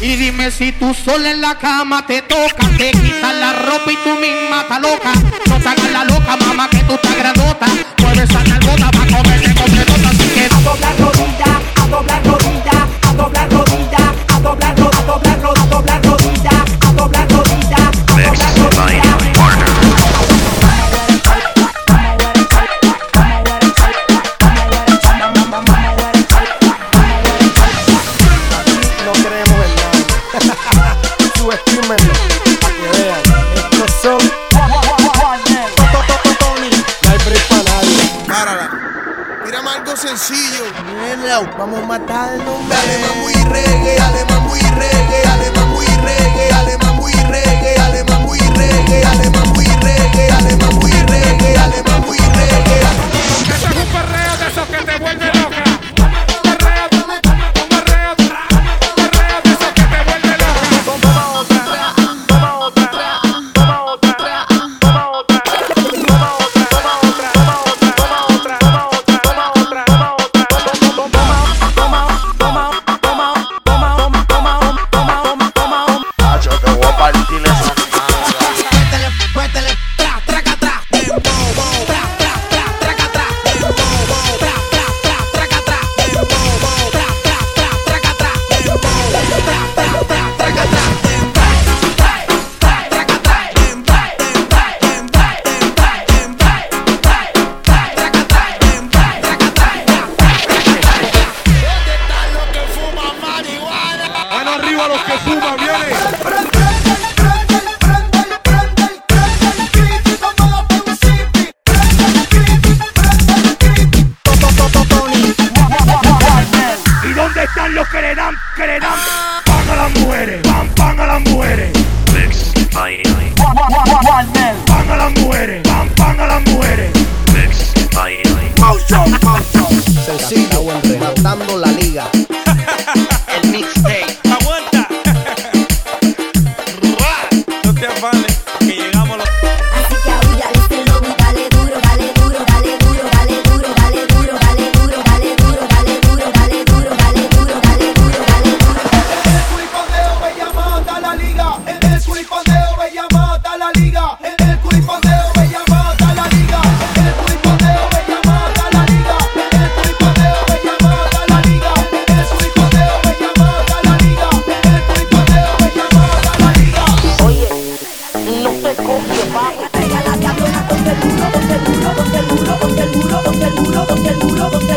Y dime si tú sola en la cama te toca, te quitas la ropa y tú misma estás loca. No te hagas la loca, Tírame algo sencillo. Vamos a matarnos. Dale, mamu y reggae, dale, mamu. arriba los que suman, viene. mujeres, pan, pan a las mujeres, pan, pan a las mujeres. Pégala, cabrona, contra el el muro, contra el muro, contra el muro, contra el muro, contra el muro, contra el muro.